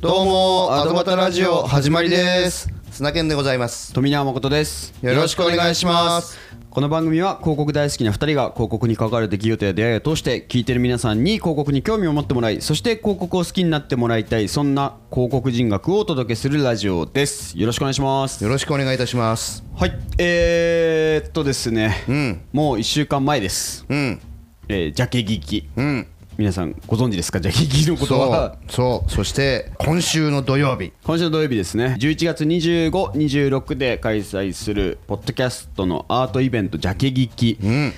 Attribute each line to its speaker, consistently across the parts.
Speaker 1: どうもアドバタラジオ始まりです。砂健でございます。
Speaker 2: 富永誠です。
Speaker 1: よろしくお願いします。
Speaker 2: この番組は広告大好きな2人が広告に関わる出来事や出会いを通して聞いてる皆さんに広告に興味を持ってもらいそして広告を好きになってもらいたいそんな広告人学をお届けするラジオです。よろしくお願いします。
Speaker 1: よろしくお願いいたします。
Speaker 2: はい。えー、っとですね、
Speaker 1: うん。
Speaker 2: もう1週間前です、
Speaker 1: うん。
Speaker 2: えー、ジャケ聞き。
Speaker 1: うん
Speaker 2: 皆さんご存知ですか？ジャケ聞きのことは。
Speaker 1: そうそして今週の土曜日。
Speaker 2: 今週の土曜日ですね。11月2526で開催するポッドキャストのアートイベントジャケ聞き。
Speaker 1: うん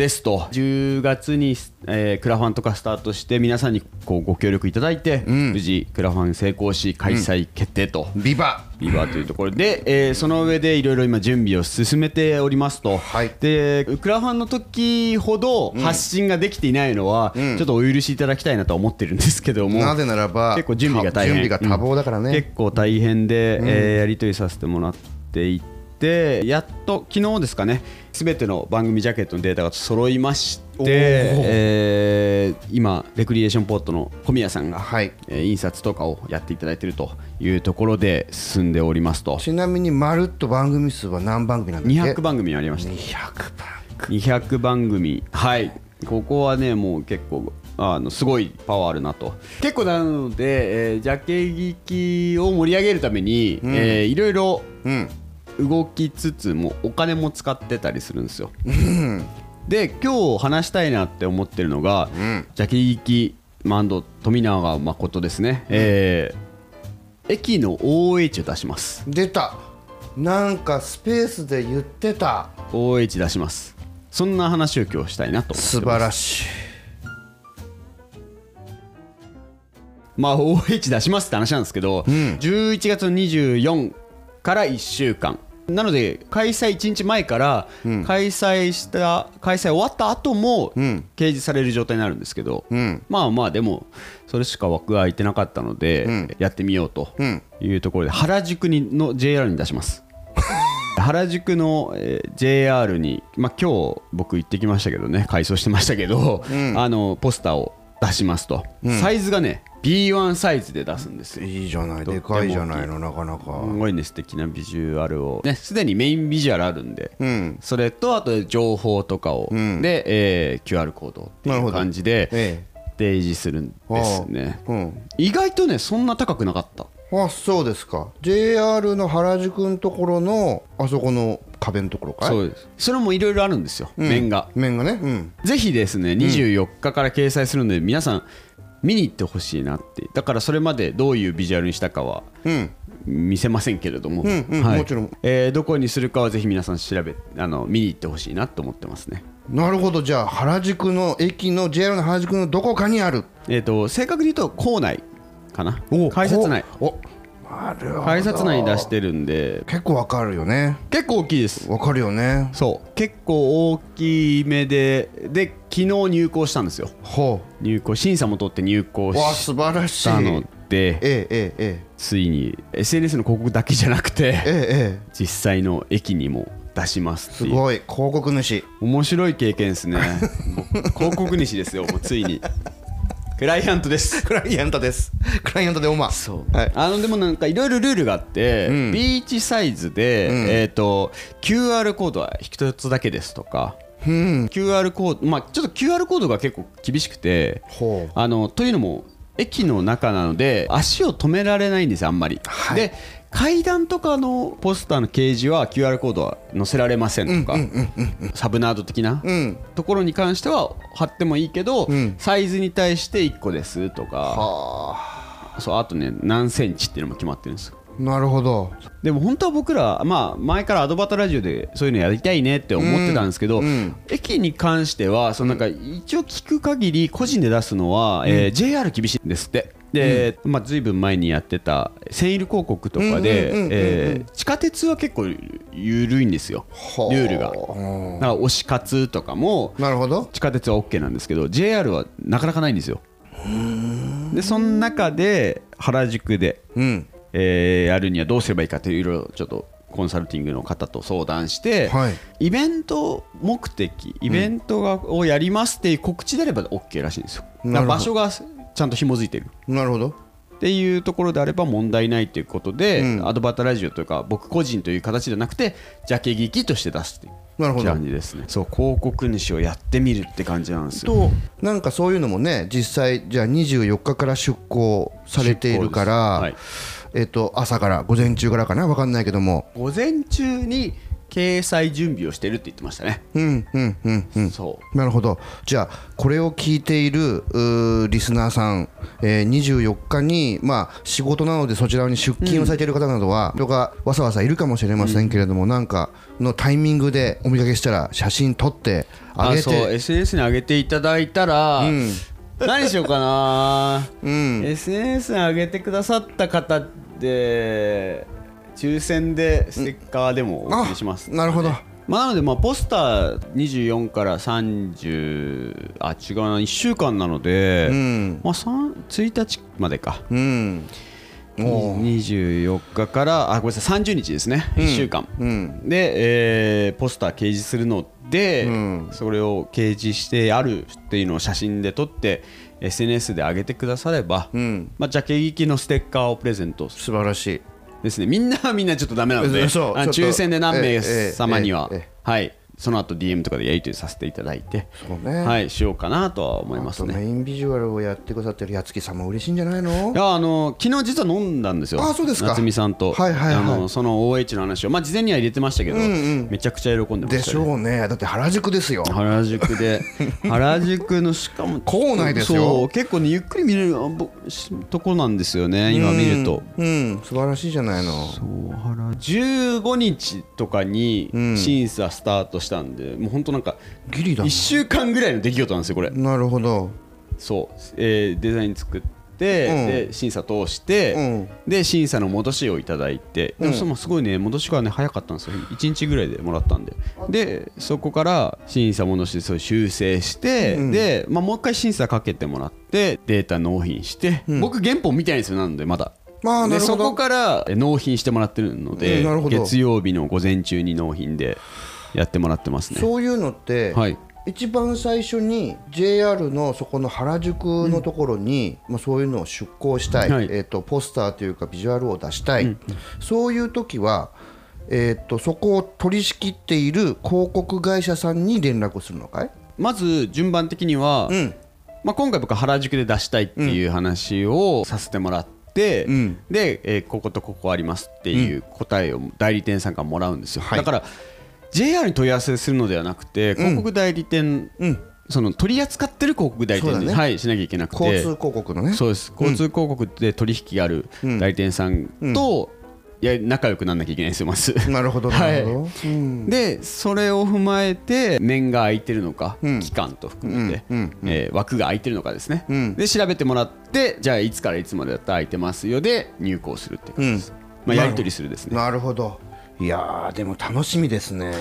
Speaker 2: ですと。10月に、えークラファンとかスタートして皆さんにこうご協力いただいて、
Speaker 1: ん。
Speaker 2: 無事クラファン成功し開催決定と、
Speaker 1: ビバ。
Speaker 2: ビバというところで、えーその上でいろいろ今準備を進めておりますと、
Speaker 1: はい。
Speaker 2: でクラファンの時ほど発信ができていないのは、
Speaker 1: ん。
Speaker 2: ちょっとお許しいただきたいなとは思ってるんですけども
Speaker 1: なぜならば
Speaker 2: 結構準備が大変。
Speaker 1: 準備が多忙だからね、
Speaker 2: 結構大変で、えーやり取りさせてもらっていてやっと昨日ですかね全ての番組ジャケットのデータが揃いましてえー今レクリエーションポートの小宮さんが、
Speaker 1: はい。
Speaker 2: えー印刷とかをやっていただいているというところで進んでおりますと。
Speaker 1: ちなみにまるっと番組数は何番組なんだっけ
Speaker 2: ？200番組ありました
Speaker 1: 200番
Speaker 2: 200番組。はい。ここはねもう結構あのすごいパワーあるなと。結構なので、えー、ジャケ聞きを盛り上げるために、えーいろいろ
Speaker 1: うん
Speaker 2: 動きつつもお金も使ってたりするんですよ。で今日話したいなって思ってるのが、
Speaker 1: ん。
Speaker 2: ジャケ聞きマンド富永誠ですね、えー駅の OH を出します。
Speaker 1: 出た。なんかスペースで言ってた。
Speaker 2: OH 出します。そんな話を今日したいなと思ってます。
Speaker 1: 素晴らしい。
Speaker 2: まあ OH 出しますって話なんですけど、11月の24から1週間なので開催1日前から開催した、開催終わった後も
Speaker 1: ん。
Speaker 2: 掲示される状態になるんですけど、
Speaker 1: うん。
Speaker 2: まあまあでもそれしか枠が空いてなかったので、
Speaker 1: ん。
Speaker 2: やってみようと
Speaker 1: うん。
Speaker 2: いうところで原宿にの JR に出します。原宿の、えー JR に、まあ、今日僕行ってきましたけどね改装してましたけど、あのポスターを出しますと、サイズがね B1 サイズで出すんですよ。
Speaker 1: いいじゃない。でかいじゃないのなかなか。
Speaker 2: すごいね素敵なビジュアルを。ね。すでにメインビジュアルあるんで、
Speaker 1: うん。
Speaker 2: それとあと情報とかを、
Speaker 1: ん。
Speaker 2: で、えー QR コードっていう感じで
Speaker 1: え
Speaker 2: 提示するんですね。
Speaker 1: えうん。
Speaker 2: 意外とねそんな高くなかった。
Speaker 1: あそうですか。JR の原宿のところのあそこの壁のところかい？
Speaker 2: そうです。それもいろいろあるんですよ、
Speaker 1: うん。
Speaker 2: 面が。
Speaker 1: 面がね。うん。
Speaker 2: ぜひですね24日から掲載するので皆さん見に行ってほしいなって。だからそれまでどういうビジュアルにしたかは
Speaker 1: うん。
Speaker 2: 見せませんけれども、
Speaker 1: うんうんもちろん。
Speaker 2: えーどこにするかはぜひ皆さん調べあの見に行ってほしいなと思ってますね。
Speaker 1: なるほど。じゃあ原宿の駅の JR の原宿のどこかにある。
Speaker 2: えっ、と正確に言うと構内かな。
Speaker 1: お
Speaker 2: 改札内。
Speaker 1: お
Speaker 2: 改札内に出してるんで。
Speaker 1: 結構わかるよね。
Speaker 2: 結構大きいです。
Speaker 1: わかるよね。
Speaker 2: そう。結構大きめでで昨日入校したんですよ。
Speaker 1: ほ
Speaker 2: 入校審査も取って入校
Speaker 1: うわ
Speaker 2: し
Speaker 1: 素晴らしい。
Speaker 2: たので
Speaker 1: えええええ。
Speaker 2: ついに SNS の広告だけじゃなくて実際の駅にも出します
Speaker 1: すごい。広告主。
Speaker 2: 面白い経験ですね。広告主ですよもうついにクライアントです。
Speaker 1: クライアントです。クライアントでおま
Speaker 2: そう。
Speaker 1: はい。
Speaker 2: あのでもなんかいろいろルールがあって、
Speaker 1: ん。
Speaker 2: ビーチサイズで、
Speaker 1: ん。
Speaker 2: えー、と QR コードは一つだけですとか、
Speaker 1: うん。
Speaker 2: QR コードまあちょっと QR コードが結構厳しくてあのというのも駅の中なので足を止められないんですよあんまり、
Speaker 1: はい。
Speaker 2: で階段とかのポスターの掲示は QR コードは載せられませんとか、サブナード的な、
Speaker 1: うん。
Speaker 2: ところに関しては貼ってもいいけど、
Speaker 1: ん。
Speaker 2: サイズに対して1個ですとか
Speaker 1: は
Speaker 2: そうあとね何センチっていうのも決まってるんですよ。
Speaker 1: あなるほど。
Speaker 2: でも本当は僕ら、まあ、前からアドバタラジオでそういうのやりたいねって思ってたんですけど、
Speaker 1: うんうん
Speaker 2: 駅に関してはそのなんか一応聞く限り個人で出すのは、えー JR 厳しいんですって。で、まあ、ずいぶん前にやってたセール広告とかで地下鉄は結構緩いんですよ
Speaker 1: はあ。
Speaker 2: ルールが。だから推し活とかも
Speaker 1: なるほど。
Speaker 2: 地下鉄は OK なんですけど JR はなかなかないんですよ。でその中で原宿で
Speaker 1: うん。
Speaker 2: えーやるにはどうすればいいかといういろいろちょっとコンサルティングの方と相談して、
Speaker 1: はい。
Speaker 2: イベント目的イベントがをやりますっていう告知であれば OK らしいんですよ。場所がちゃんと紐づいてる。
Speaker 1: なるほど。
Speaker 2: っていうところであれば問題ないということで、
Speaker 1: うん。
Speaker 2: アドバタラジオというか僕個人という形じゃなくてジャケ劇として出すっていう
Speaker 1: なるほど。
Speaker 2: 感じですね。そう広告主をやってみるって感じなんですよ。
Speaker 1: となんかそういうのもね実際じゃあ24日から出向されているから、
Speaker 2: はい。
Speaker 1: えっと朝から午前中からかな？分かんないけども。
Speaker 2: 午前中に掲載準備をしてるって言ってましたね、
Speaker 1: うんうんうんうん。
Speaker 2: そう。
Speaker 1: なるほど。じゃあこれを聞いているリスナーさん、えー24日に、まあ、仕事なのでそちらに出勤をされている方などは、人がわさわさいるかもしれませんけれども、なんかのタイミングでお見かけしたら写真撮ってあげ
Speaker 2: あそう
Speaker 1: て
Speaker 2: SNS に上げていただいたら、
Speaker 1: うん。
Speaker 2: 何しようかな、
Speaker 1: うん。
Speaker 2: SNS に上げてくださった方で抽選でステッカーでもお送りします、
Speaker 1: なるほど。
Speaker 2: まあ、なのでまあポスター24から30あ違うな1週間なので、
Speaker 1: うん。
Speaker 2: まあ、3 1日までか。
Speaker 1: うん。おー。
Speaker 2: 24日からあごめんなさい30日ですね、1週間。
Speaker 1: うん。
Speaker 2: で、えーポスター掲示するので、
Speaker 1: うん。
Speaker 2: それを掲示してあるっていうのを写真で撮って SNS で上げてくだされば、
Speaker 1: うん。
Speaker 2: まあ、ジャケ劇のステッカーをプレゼント
Speaker 1: 素晴らしい
Speaker 2: ですね。みんなはみんなちょっとダメなので。あ
Speaker 1: そうちょっと
Speaker 2: 抽選で何名
Speaker 1: ええ
Speaker 2: 様には、
Speaker 1: えええ。
Speaker 2: はいその後 DM とかでやり取りさせていただいて、
Speaker 1: ね。
Speaker 2: はい、しようかなとは思いますね。
Speaker 1: メインビジュアルをやってくださってるやつきさんも嬉しいんじゃないの？
Speaker 2: いやあの昨日実は飲んだんですよ、
Speaker 1: あそうですか。
Speaker 2: 夏美さんと、
Speaker 1: はいはいはい。
Speaker 2: あのその OH の話を、まあ、事前には入れてましたけど、めちゃくちゃ喜んでま
Speaker 1: でし
Speaker 2: したね。
Speaker 1: ょうね。だって原宿ですよ。
Speaker 2: 原宿で 原宿のしかも
Speaker 1: 構内ですよ。
Speaker 2: そう結構ねゆっくり見れるとこなんですよね今見ると。
Speaker 1: うん。うん素晴らしいじゃないの。
Speaker 2: そう原15日とかに審査スタートしたんで、もう本当なんか
Speaker 1: ギリだ
Speaker 2: 1週間ぐらいの出来事なんですよこれ。
Speaker 1: なるほど。
Speaker 2: そう、えーデザイン作って、
Speaker 1: うん。
Speaker 2: で審査通して、
Speaker 1: うん。
Speaker 2: で審査の戻しをいただいて。でもそのすごいね戻しがね早かったんですよ。1日ぐらいでもらったんで。でそこから審査戻してそういう修正して、で、まあ、もう一回審査かけてもらってデータ納品して、僕原本見てないんですよなのでまだ。
Speaker 1: まあ
Speaker 2: でそこからえ納品してもらってるので、月曜日の午前中に納品でやってもらってますね。
Speaker 1: そういうのって
Speaker 2: はい。
Speaker 1: 一番最初に JR のそこの原宿のところに、まあ、そういうのを出向したい、
Speaker 2: はい。
Speaker 1: えー、とポスターというかビジュアルを出したい、そういう時は、えー、とそこを取り仕切っている広告会社さんに連絡するのかい、
Speaker 2: まず順番的には、
Speaker 1: うん。
Speaker 2: まあ、今回僕は原宿で出したいっていう話をさせてもらって、
Speaker 1: うん。
Speaker 2: で、えーこことここありますっていう答えを代理店さんからもらうんですよ、
Speaker 1: はい。
Speaker 2: だから JR に問い合わせするのではなくて広告代理店、
Speaker 1: うん、
Speaker 2: その取り扱ってる広告代理店に、
Speaker 1: ね。
Speaker 2: はい、しなきゃいけなくて。
Speaker 1: 交通広告のね。
Speaker 2: そうです。交通広告で取引がある代理店さんと、いや仲良くならなきゃいけないんですよまず。
Speaker 1: なるほどなるほど、うん。
Speaker 2: でそれを踏まえて面が空いてるのか、
Speaker 1: うん。
Speaker 2: 期間と含めて、
Speaker 1: うんうん
Speaker 2: えー枠が空いてるのかですね、
Speaker 1: うん。
Speaker 2: で調べてもらってじゃあいつからいつまでだったら空いてますよで入稿するっていう感じです、まあ、やり取りするですね。
Speaker 1: なるほどいやーでも楽しみですね。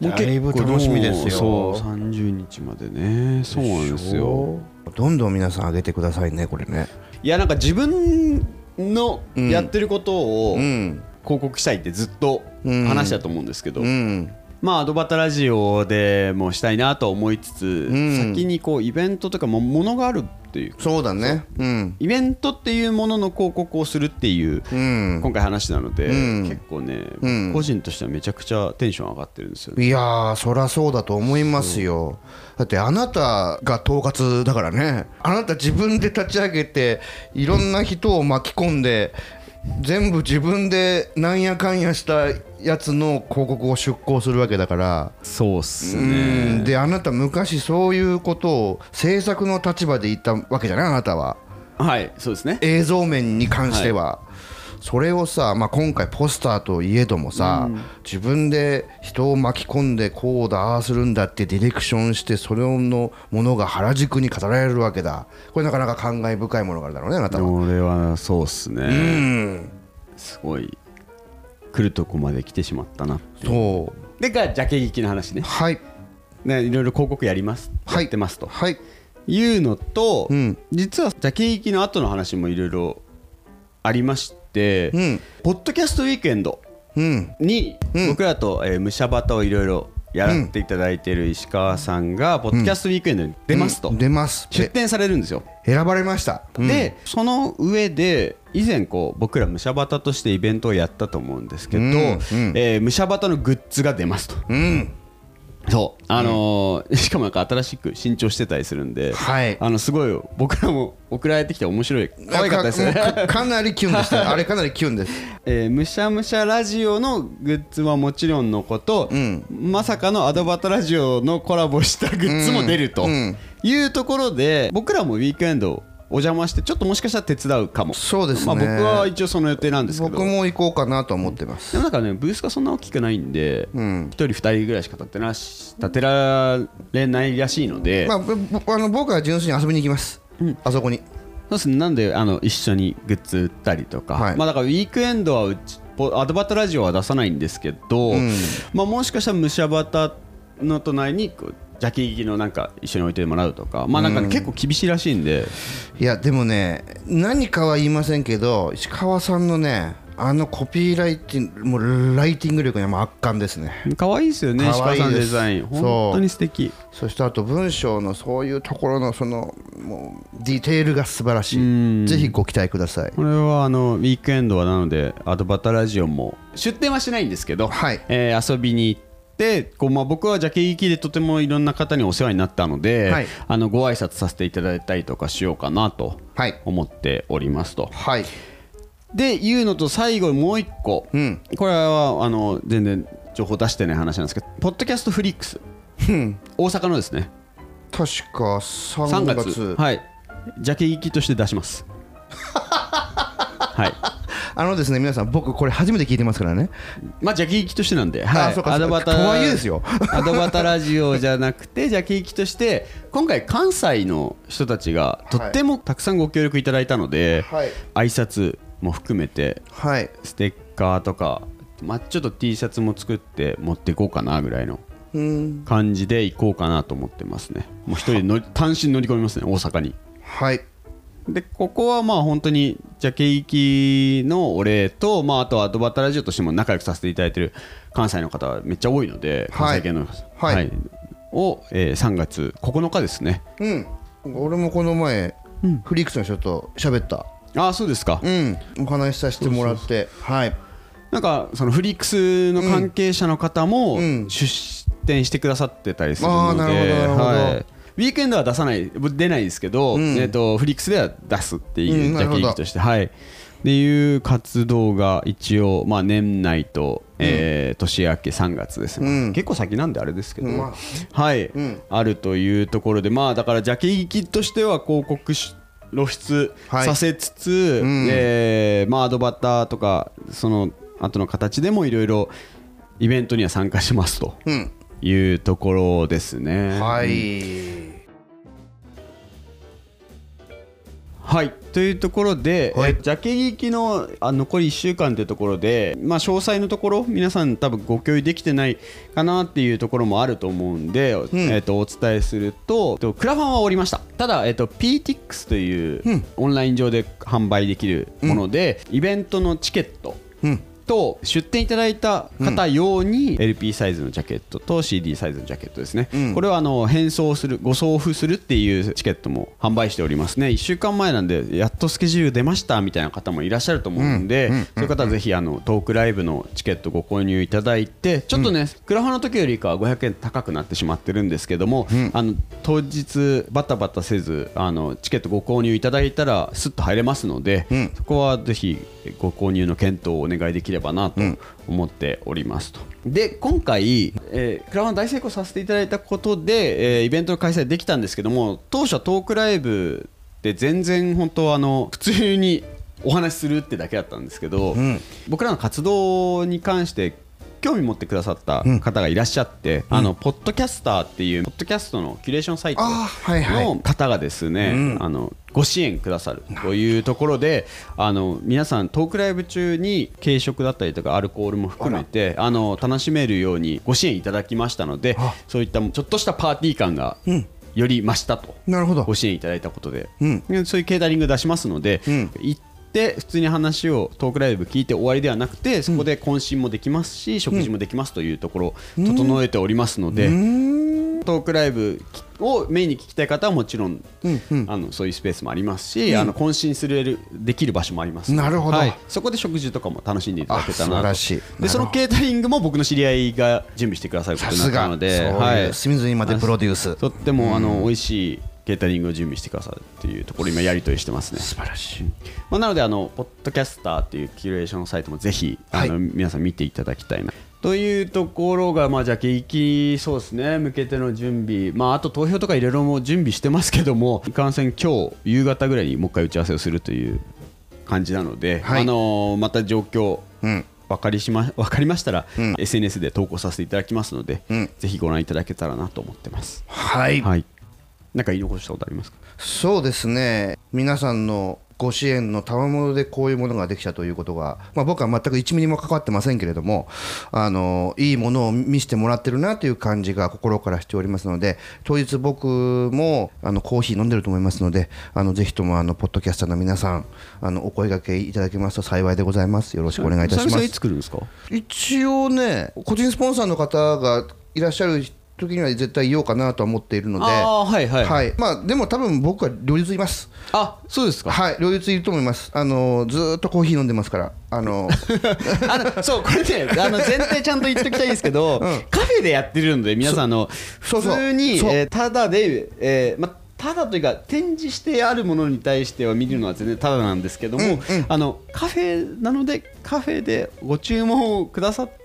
Speaker 1: だいぶ楽しみですよ。
Speaker 2: そう30日までね。そうなんですよ。
Speaker 1: どんどん皆さん上げてくださいねこれね。
Speaker 2: いやなんか自分のやってることを
Speaker 1: うん。
Speaker 2: 広告したいってずっと話したと思うんですけど、
Speaker 1: うん
Speaker 2: まあアドバタラジオでもしたいなとは思いつつ、
Speaker 1: ん。
Speaker 2: 先にこうイベントとかもものがあるっていう
Speaker 1: そうだね。う。ん。
Speaker 2: イベントっていうものの広告をするっていう
Speaker 1: うん。
Speaker 2: 今回話なので、
Speaker 1: うん。
Speaker 2: 結構ね、
Speaker 1: うん。
Speaker 2: 個人としてはめちゃくちゃテンション上がってるんですよね。
Speaker 1: いやーそりゃそうだと思いますよ。だってあなたが統括だからね。あなた自分で立ち上げていろんな人を巻き込んで全部自分でなんやかんやしたやつの広告を出稿するわけだから。
Speaker 2: そうっす
Speaker 1: うん。であなた昔そういうことを制作の立場で言ったわけじゃない？あなたは。
Speaker 2: はいそうですね。
Speaker 1: 映像面に関しては、それをさ、まあ、今回ポスターといえどもさ、自分で人を巻き込んでこうだああするんだってディレクションしてそれのものが原宿に飾られるわけだ。これなかなか感慨深いものがあるだろうねあなたは。
Speaker 2: 俺はそうっすね、
Speaker 1: うん。
Speaker 2: すごい来るとこまで来てしまったな
Speaker 1: そう。
Speaker 2: でがジャケ劇の話ね。
Speaker 1: はい。
Speaker 2: ねいろいろ広告やります、
Speaker 1: はい。
Speaker 2: やってますと。
Speaker 1: はい。
Speaker 2: いうのと、
Speaker 1: うん。
Speaker 2: 実はジャケ劇の後の話もいろいろありまして、
Speaker 1: うん。
Speaker 2: ポッドキャストウィークエンド
Speaker 1: うん。
Speaker 2: に
Speaker 1: うん。
Speaker 2: 僕らと、えー、ムシャバタをいろいろやらっていただいている石川さんがポッドキャストウィークエンドに出ますと、
Speaker 1: うん。出ます。
Speaker 2: 出展されるんですよ、
Speaker 1: 選ばれました、うん。
Speaker 2: でその上で以前こう僕らムシャバタとしてイベントをやったと思うんですけど、えームシャバタのグッズが出ますと。
Speaker 1: うん
Speaker 2: そう。あのー しかもなんか新しく新調してたりするんで、
Speaker 1: はい。
Speaker 2: あのすごい僕らも送られてきて面白い。可愛かったです。ね
Speaker 1: かなりキュンでした。あれかなりキュンです。
Speaker 2: えーむしゃむしゃラジオのグッズはもちろんのこと、
Speaker 1: ん。
Speaker 2: まさかのアドバタラジオのコラボしたグッズも出ると
Speaker 1: うん。
Speaker 2: いうところで僕らもウィークエンドお邪魔してちょっともしかしたら手伝うかも。
Speaker 1: そうですね。
Speaker 2: まあ、僕は一応その予定なんですけど。
Speaker 1: 僕も行こうかなと思ってます。
Speaker 2: でもなんかねブースがそんな大きくないんで、一
Speaker 1: ん。
Speaker 2: 1人2人ぐらいしか立ってなし立てられないらしいので、
Speaker 1: まあ、あの僕は純粋に遊びに行きます、あそこに。
Speaker 2: そうですね。なんであの一緒にグッズ売ったりとか、
Speaker 1: はい。
Speaker 2: まあだからウィークエンドはうちポアドバタラジオは出さないんですけど、まあもしかしたらムシャバタの隣にこうジャケ聞きのなんか一緒に置いてもらうとかまあなんかね、結構厳しいらしいんで。
Speaker 1: いやでもね何かは言いませんけど石川さんのねあのコピーライティングもうライティング力にはもう圧巻ですね。
Speaker 2: 可愛いですよね石川さんデザイン。本当に素敵。
Speaker 1: そしてあと文章のそういうところのそのもうディテールが素晴らしい。ぜひご期待ください。
Speaker 2: これはあのウィークエンドはなのでアドバタラジオも出店はしないんですけど、
Speaker 1: はい。
Speaker 2: えー遊びに行ってこう、まあ、僕はジャケ行きでとてもいろんな方にお世話になったので、
Speaker 1: はい
Speaker 2: あのご挨拶させていただいたりとかしようかなと
Speaker 1: はい
Speaker 2: 思っておりますと。
Speaker 1: はい。
Speaker 2: でいうのと最後にもう一個、
Speaker 1: うん。
Speaker 2: これはあの全然情報出してない話なんですけどポッドキャストフリックス。大阪のですね。
Speaker 1: 確か3
Speaker 2: 3
Speaker 1: 月。
Speaker 2: 月。はい。ジャケ行きとして出します。はい
Speaker 1: あのですね皆さん僕これ初めて聞いてますからね。
Speaker 2: まあ、ジャケ行きとしてなんで、
Speaker 1: あそうかそうか。とはいえですよ。
Speaker 2: アドバタラジオじゃなくて、ジャケ行きとして、今回、関西の人たちがとってもたくさんご協力いただいたので、
Speaker 1: はい。
Speaker 2: 挨拶も含めて、
Speaker 1: はい。
Speaker 2: ステッカーとか、まあ、ちょっと T シャツも作って持っていこうかなぐらいの
Speaker 1: うん。
Speaker 2: 感じで行こうかなと思ってますね。もう一人で単身乗り込みますね、大阪に。
Speaker 1: はい。
Speaker 2: でここはまあ本当にジャケ行きのお礼と、まあ、あとはアドバタラジオとしても仲良くさせていただいてる関西の方はめっちゃ多いので関
Speaker 1: はい。
Speaker 2: 西系の、
Speaker 1: はい。
Speaker 2: を、えー3月9日ですね。
Speaker 1: うん。俺もこの前、フリックスの人と喋った。
Speaker 2: ああそうですか、
Speaker 1: うん。お話しさせてもらって。はい。
Speaker 2: なんかそのフリックスの関係者の方も
Speaker 1: うん。
Speaker 2: 出展してくださってたりする
Speaker 1: あーな
Speaker 2: ので、
Speaker 1: るほどなるほど。
Speaker 2: はいウィークエンドは出さない出ないですけど、
Speaker 1: ん。
Speaker 2: えー、とフリックスでは出すっていううんジャケ行きとして、はい。っていう活動が一応、まあ、年内と、えー年明け3月です、
Speaker 1: うん。
Speaker 2: 結構先なんであれですけど、
Speaker 1: まあ。
Speaker 2: はい、
Speaker 1: ん。
Speaker 2: あるというところでまあだからジャケ行きとしては広告し露出
Speaker 1: はい。
Speaker 2: させつつ、
Speaker 1: ん。
Speaker 2: えーまあ、アドバターとかその後の形でもいろいろイベントには参加しますと。
Speaker 1: うん
Speaker 2: いうところですね。
Speaker 1: はい。
Speaker 2: はい。というところで、
Speaker 1: はい。
Speaker 2: えジャケ聞きのあ残り1週間というところで、まあ、詳細のところ皆さん多分ご共有できてないかなっていうところもあると思うんで、えー、とお伝えするととクラファンは終わりました。ただ、えっと PTX というオンライン上で販売できるもので、イベントのチケット
Speaker 1: うん
Speaker 2: と出店いただいた方用に LP サイズのジャケットと CD サイズのジャケットですね、これはあの返送するご送付するっていうチケットも販売しておりますね。1週間前なんでやっとスケジュール出ましたみたいな方もいらっしゃると思うんで、そういう方はぜひあのトークライブのチケットご購入いただいてちょっとね、クラファンの時よりかは500円高くなってしまってるんですけども、あの当日バタバタせずあのチケットご購入いただいたらスッと入れますので、そこはぜひご購入の検討をお願いできればなと思っておりますと。で今回、えークラファン大成功させていただいたことで、えーイベントの開催できたんですけども当初はトークライブで全然本当あの普通にお話しするってだけだったんですけど、僕らの活動に関して興味持ってくださった方がいらっしゃって、あのポッドキャスターっていうポッドキャストのキュレーションサイトの方がですね、あのご支援くださるというところであの皆さんトークライブ中に軽食だったりとかアルコールも含めてあの楽しめるようにご支援いただきましたのでそういったちょっとしたパーティー感がより増したと。
Speaker 1: なるほど。
Speaker 2: ご支援いただいたことで、
Speaker 1: うん。
Speaker 2: そういうケータリング出しますので、
Speaker 1: ん。
Speaker 2: 行っって普通に話をトークライブ聞いて終わりではなくてそこで懇親もできますし、食事もできますというところを整えておりますので、トークライブをメインに聞きたい方はもちろん、あのそういうスペースもありますし、あの懇親するできる場所もあります。
Speaker 1: なるほど。
Speaker 2: はい。そこで食事とかも楽しんでいただけたらでそのケータリングも僕の知り合いが準備してくださることになったので
Speaker 1: さすが。そういう隅々までプロデュース。
Speaker 2: とってもあの美味しいケータリングを準備してくださるっていうところ今やり取りしてますね。
Speaker 1: 素晴らしい。
Speaker 2: まあ、なのであのポッドキャスターっていうキュレーションサイトもぜひあの、
Speaker 1: はい。
Speaker 2: 皆さん見ていただきたいな。というところがまあじゃあ景気そうですね。向けての準備。まああと投票とかいろいろも準備してますけども いかんせん今日夕方ぐらいにもう一回打ち合わせをするという感じなので、
Speaker 1: はい。
Speaker 2: あのまた状況
Speaker 1: うん。
Speaker 2: 分かりしま 分かりましたら、
Speaker 1: うん。
Speaker 2: SNS で投稿させていただきますので、
Speaker 1: うん。
Speaker 2: ぜひご覧いただけたらなと思ってます。
Speaker 1: はい。
Speaker 2: はい。なんか言い残したことありますか？
Speaker 1: そうですね皆さんのご支援の賜物でこういうものができたということが、まあ、僕は全く1ミリも関わってませんけれどもあのいいものを見せてもらってるなという感じが心からしておりますので当日僕もあのコーヒー飲んでると思いますのであのぜひともあのポッドキャスターの皆さんあのお声掛けいただけますと幸いでございますよろしくお願いいたします
Speaker 2: つ来るんですか？
Speaker 1: 一応ね個人スポンサーの方がいらっしゃる時には絶対言おうかなとは思っているので
Speaker 2: はいはい。
Speaker 1: はい、まあでも多分僕は両日います。
Speaker 2: あそうですか。
Speaker 1: はい、両日いると思います。あのずーっとコーヒー飲んでますから、あの
Speaker 2: あのそうこれねあの前提ちゃんと言っときたいんですけど、カフェでやってるので皆さんあの普通に
Speaker 1: そう
Speaker 2: えーただで、えーまただというか展示してあるものに対しては見るのは全然ただなんですけども、あのカフェなのでカフェでご注文をくださって、
Speaker 1: うん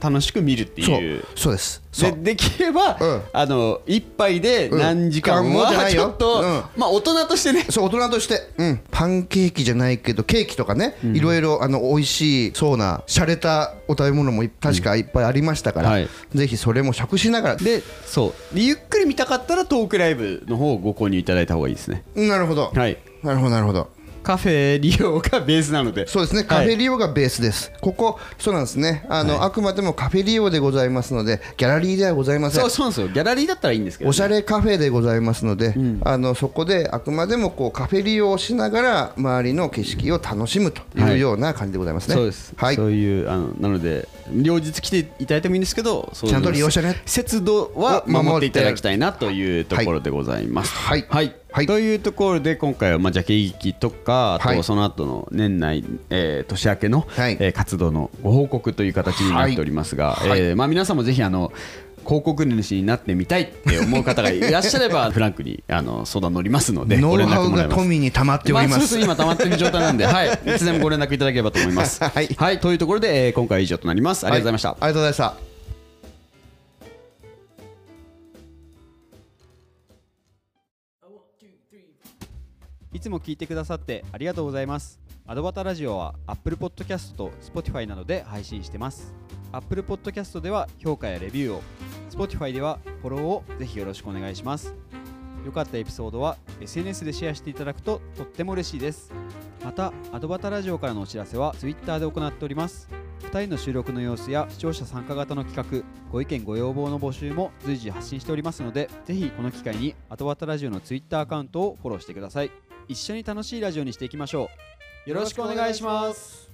Speaker 2: 楽しく見るっていう。
Speaker 1: そう。です。
Speaker 2: でできれば、
Speaker 1: うん。
Speaker 2: あの一杯で何時間
Speaker 1: うんも
Speaker 2: ちょっと、
Speaker 1: うん。
Speaker 2: まあ大人としてね。
Speaker 1: そう大人として、うん、パンケーキじゃないけどケーキとかね、いろいろあの美味しいそうな洒落たお食べ物もい確かいっぱいありましたから、
Speaker 2: はい。
Speaker 1: ぜひそれも食しながら。
Speaker 2: でそう。でゆっくり見たかったらトークライブの方をご購入いただいた方がいいですね。
Speaker 1: なるほど、
Speaker 2: はい。
Speaker 1: なるほどなるほど
Speaker 2: カフェ利用がベースなので。
Speaker 1: そうですね、カフェ利用がベースです。ここ、そうなんですね、あの、あくまでもカフェ利用でございますので、ギャラリーではございません。
Speaker 2: そう。そうなんですよ。ギャラリーだったらいいんですけど、ね、
Speaker 1: おしゃれカフェでございますので、あのそこであくまでもこうカフェ利用をしながら周りの景色を楽しむというような感じでございますね。
Speaker 2: そうです、
Speaker 1: はい。
Speaker 2: そういうあのなので両日来ていただいてもいいんですけど
Speaker 1: ちゃんと利用してね
Speaker 2: 節度は
Speaker 1: を守って
Speaker 2: 守っていただきたいなというところでございます。
Speaker 1: はい。
Speaker 2: はい
Speaker 1: はい
Speaker 2: というところで今回はまあジャケ劇とかあ
Speaker 1: はい
Speaker 2: とその後の年内、えー年明けの、
Speaker 1: はい
Speaker 2: えー活動のご報告という形になっておりますが、
Speaker 1: は
Speaker 2: えーまあ、皆さんもぜひあの広告主になってみたいって思う方がいらっしゃれば フランクにあの相談乗りますので
Speaker 1: ノウハウ。が富に溜まっております。
Speaker 2: 今溜まってる状態なんで、はい、いつでもご連絡いただければと思います。
Speaker 1: はい
Speaker 2: というところで、えー今回は以上となります。ありがとうございました。
Speaker 1: はありがとうございました。
Speaker 2: いつも聞いてくださってありがとうございます。アドバタラジオは Apple Podcast と Spotify などで配信してます。Apple Podcast では評価やレビューを、Spotify ではフォローをぜひよろしくお願いします。良かったエピソードは SNS でシェアしていただくととっても嬉しいです。また、アドバタラジオからのお知らせは Twitter で行っております。2人の収録の様子や視聴者参加型の企画、ご意見ご要望の募集も随時発信しておりますので、ぜひこの機会にアドバタラジオの Twitter アカウントをフォローしてください。一緒に楽しいラジオにしていきましょう。よろしくお願いします。